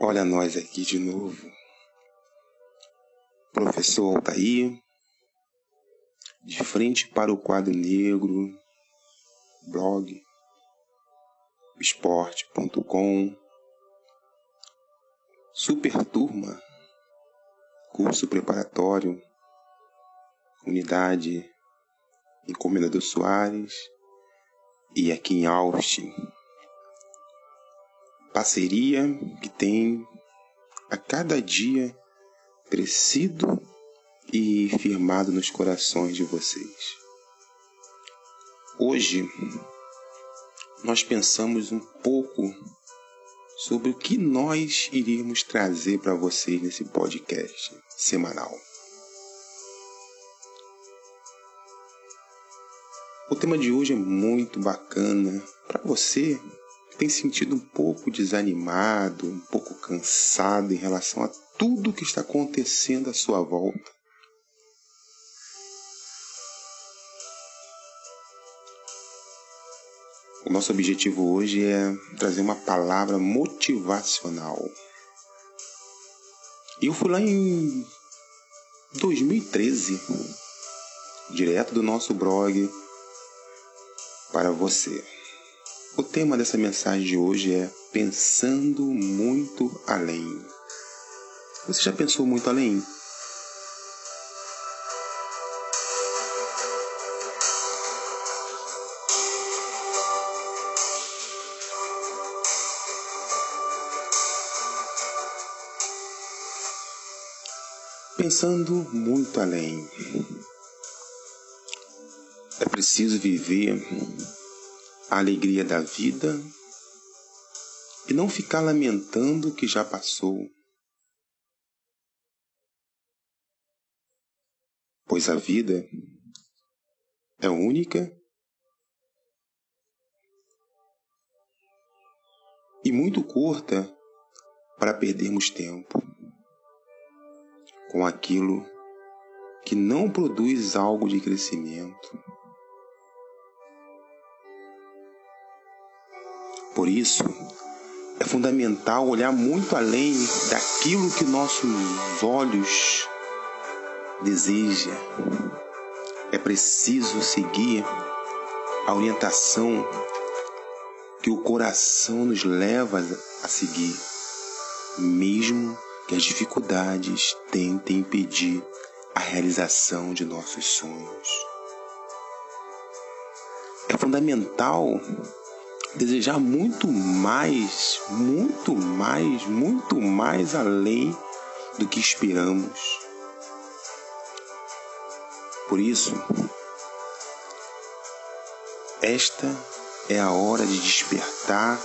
Olha nós aqui de novo. Professor Altair, de frente para o quadro negro, blog, esporte.com, super turma, curso preparatório, unidade Encomendador Soares e aqui em Austin parceria que tem a cada dia crescido e firmado nos corações de vocês. Hoje nós pensamos um pouco sobre o que nós iríamos trazer para vocês nesse podcast semanal. O tema de hoje é muito bacana para você tem sentido um pouco desanimado, um pouco cansado em relação a tudo que está acontecendo à sua volta. O nosso objetivo hoje é trazer uma palavra motivacional. Eu fui lá em 2013, direto do nosso blog para você. O tema dessa mensagem de hoje é Pensando Muito Além. Você já pensou muito além? Pensando muito além. É preciso viver a alegria da vida e não ficar lamentando o que já passou. Pois a vida é única e muito curta para perdermos tempo com aquilo que não produz algo de crescimento. Por isso, é fundamental olhar muito além daquilo que nossos olhos desejam. É preciso seguir a orientação que o coração nos leva a seguir, mesmo que as dificuldades tentem impedir a realização de nossos sonhos. É fundamental desejar muito mais, muito mais, muito mais além do que esperamos. Por isso, esta é a hora de despertar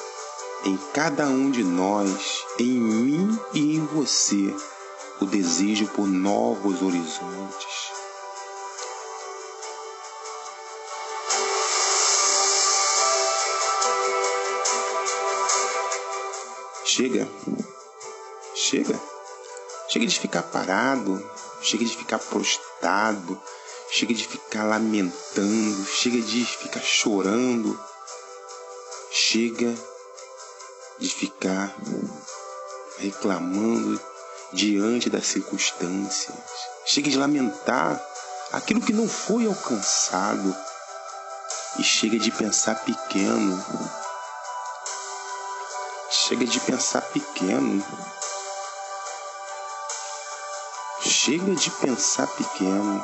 em cada um de nós, em mim e em você, o desejo por novos horizontes Chega. Chega. Chega de ficar parado. Chega de ficar prostrado. Chega de ficar lamentando. Chega de ficar chorando. Chega de ficar reclamando diante das circunstâncias. Chega de lamentar aquilo que não foi alcançado. E chega de pensar pequeno Chega de pensar pequeno. Chega de pensar pequeno.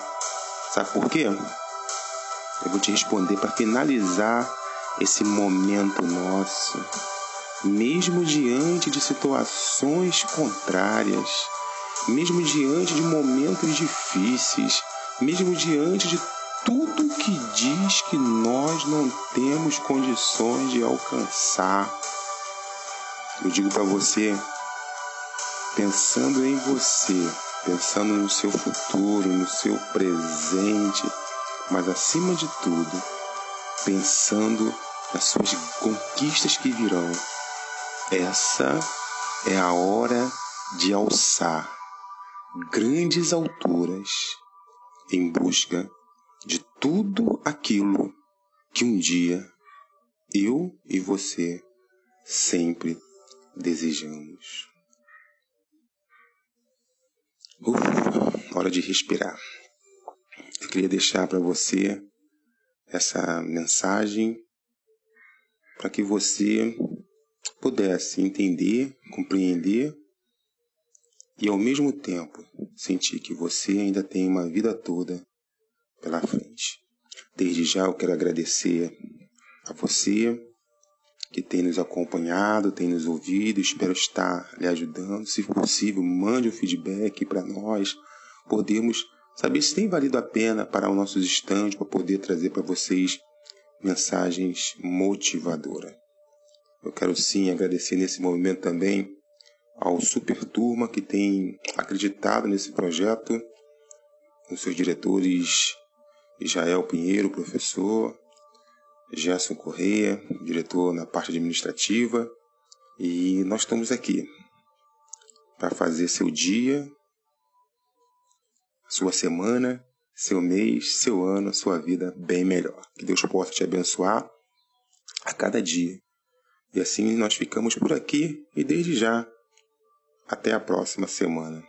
Sabe por quê? Eu vou te responder para finalizar esse momento nosso. Mesmo diante de situações contrárias, mesmo diante de momentos difíceis, mesmo diante de tudo que diz que nós não temos condições de alcançar, eu digo para você, pensando em você, pensando no seu futuro, no seu presente, mas acima de tudo, pensando nas suas conquistas que virão. Essa é a hora de alçar grandes alturas em busca de tudo aquilo que um dia eu e você sempre desejamos. Ufa, hora de respirar. Eu queria deixar para você essa mensagem para que você pudesse entender, compreender e ao mesmo tempo sentir que você ainda tem uma vida toda pela frente. Desde já eu quero agradecer a você que tem nos acompanhado, tem nos ouvido. Espero estar lhe ajudando. Se possível, mande um feedback para nós. Podemos saber se tem valido a pena para os nossos estandes para poder trazer para vocês mensagens motivadoras. Eu quero sim agradecer nesse momento também ao Super Turma que tem acreditado nesse projeto, com seus diretores Israel Pinheiro, professor, Gerson Correia, diretor na parte administrativa, e nós estamos aqui para fazer seu dia, sua semana, seu mês, seu ano, sua vida bem melhor. Que Deus possa te abençoar a cada dia. E assim nós ficamos por aqui e desde já até a próxima semana.